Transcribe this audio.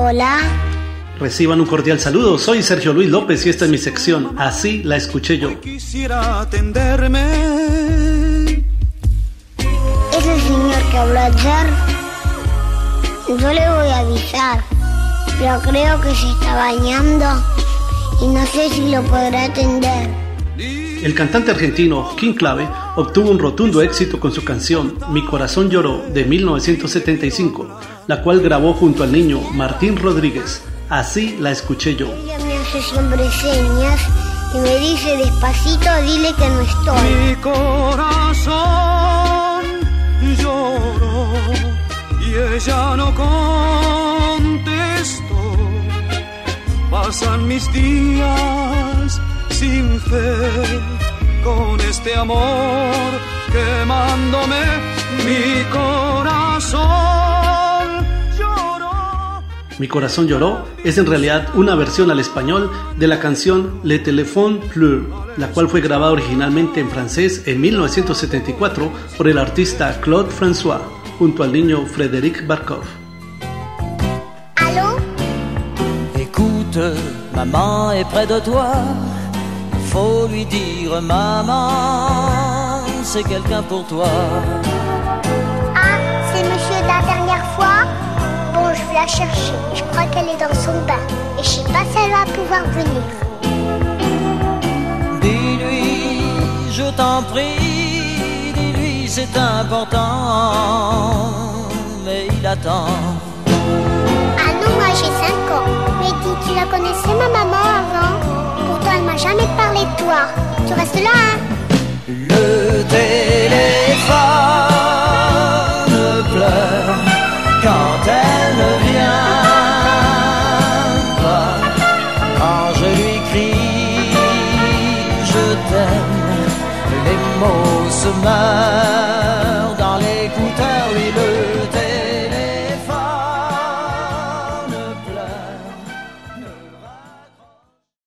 Hola. Reciban un cordial saludo, soy Sergio Luis López y esta es mi sección, así la escuché yo. Quisiera atenderme. Ese señor que habló ayer, yo le voy a avisar, pero creo que se está bañando y no sé si lo podrá atender. El cantante argentino King Clave obtuvo un rotundo éxito con su canción Mi corazón lloró de 1975, la cual grabó junto al niño Martín Rodríguez. Así la escuché yo. Ella me hace siempre señas y me dice despacito, dile que no estoy. Mi corazón lloró y ella no contestó. Pasan mis días sin fe con este amor quemándome mi corazón lloró. Mi corazón lloró es en realidad una versión al español de la canción Le Téléphone Pleure, la cual fue grabada originalmente en francés en 1974 por el artista Claude François junto al niño Frédéric Barkov. Maman est près de toi. Faut lui dire, maman, c'est quelqu'un pour toi. Ah, c'est monsieur de la dernière fois? Bon, je vais la chercher. Je crois qu'elle est dans son bain. Et je sais pas si elle va pouvoir venir. Dis-lui, je t'en prie, dis-lui, c'est important. Mais il attend. Ah non, moi j'ai 5 ans. Mais dis, la connaissais ma maman avant Pourtant elle m'a jamais parlé de toi. Tu restes là, hein Le téléphone pleure quand elle ne vient pas. Quand je lui crie je t'aime, les mots se meurent.